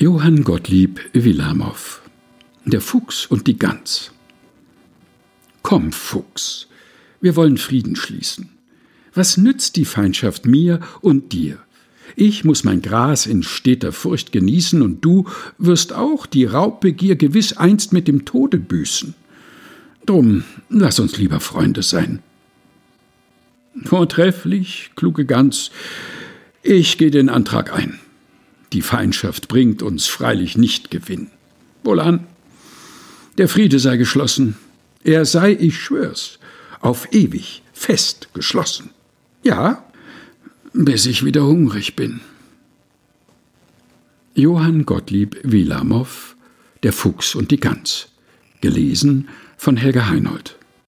Johann Gottlieb Wilamow Der Fuchs und die Gans Komm, Fuchs, wir wollen Frieden schließen. Was nützt die Feindschaft mir und dir? Ich muss mein Gras in steter Furcht genießen, und du wirst auch die Raubbegier gewiss einst mit dem Tode büßen. Drum lass uns lieber Freunde sein. Vortrefflich, kluge Gans, ich gehe den Antrag ein. Die Feindschaft bringt uns freilich nicht Gewinn. Wohlan, der Friede sei geschlossen, er sei, ich schwör's, auf ewig fest geschlossen. Ja, bis ich wieder hungrig bin. Johann Gottlieb Wilamow Der Fuchs und die Gans. Gelesen von Helga Heinold.